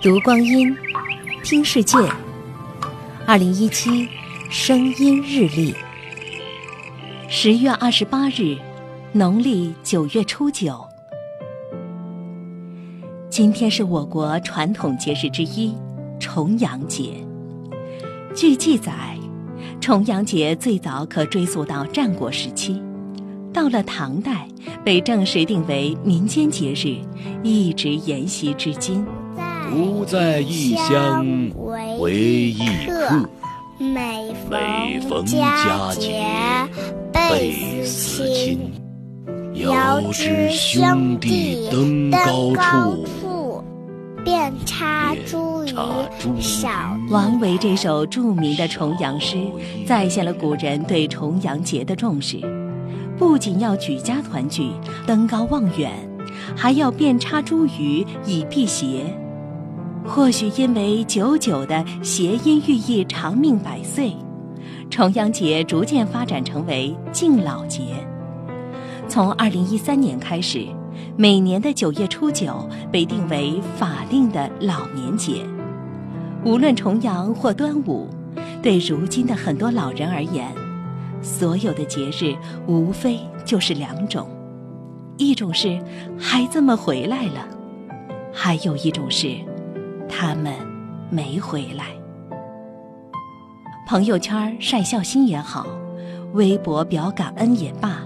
读光阴，听世界。二零一七声音日历，十月二十八日，农历九月初九。今天是我国传统节日之一——重阳节。据记载，重阳节最早可追溯到战国时期，到了唐代被正式定为民间节日，一直沿袭至今。不在异乡为异客，每逢佳节倍思亲。遥知兄弟登高处，遍插茱萸少。王维这首著名的重阳诗，再现了古人对重阳节的重视，不仅要举家团聚、登高望远，还要遍插茱萸以辟邪。或许因为久久的谐音寓意长命百岁，重阳节逐渐发展成为敬老节。从二零一三年开始，每年的九月初九被定为法定的老年节。无论重阳或端午，对如今的很多老人而言，所有的节日无非就是两种：一种是孩子们回来了，还有一种是。他们没回来。朋友圈晒孝心也好，微博表感恩也罢，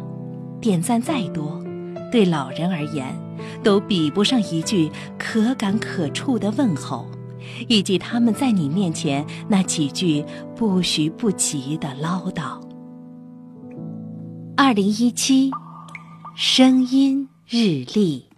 点赞再多，对老人而言，都比不上一句可感可触的问候，以及他们在你面前那几句不徐不急的唠叨。二零一七，声音日历。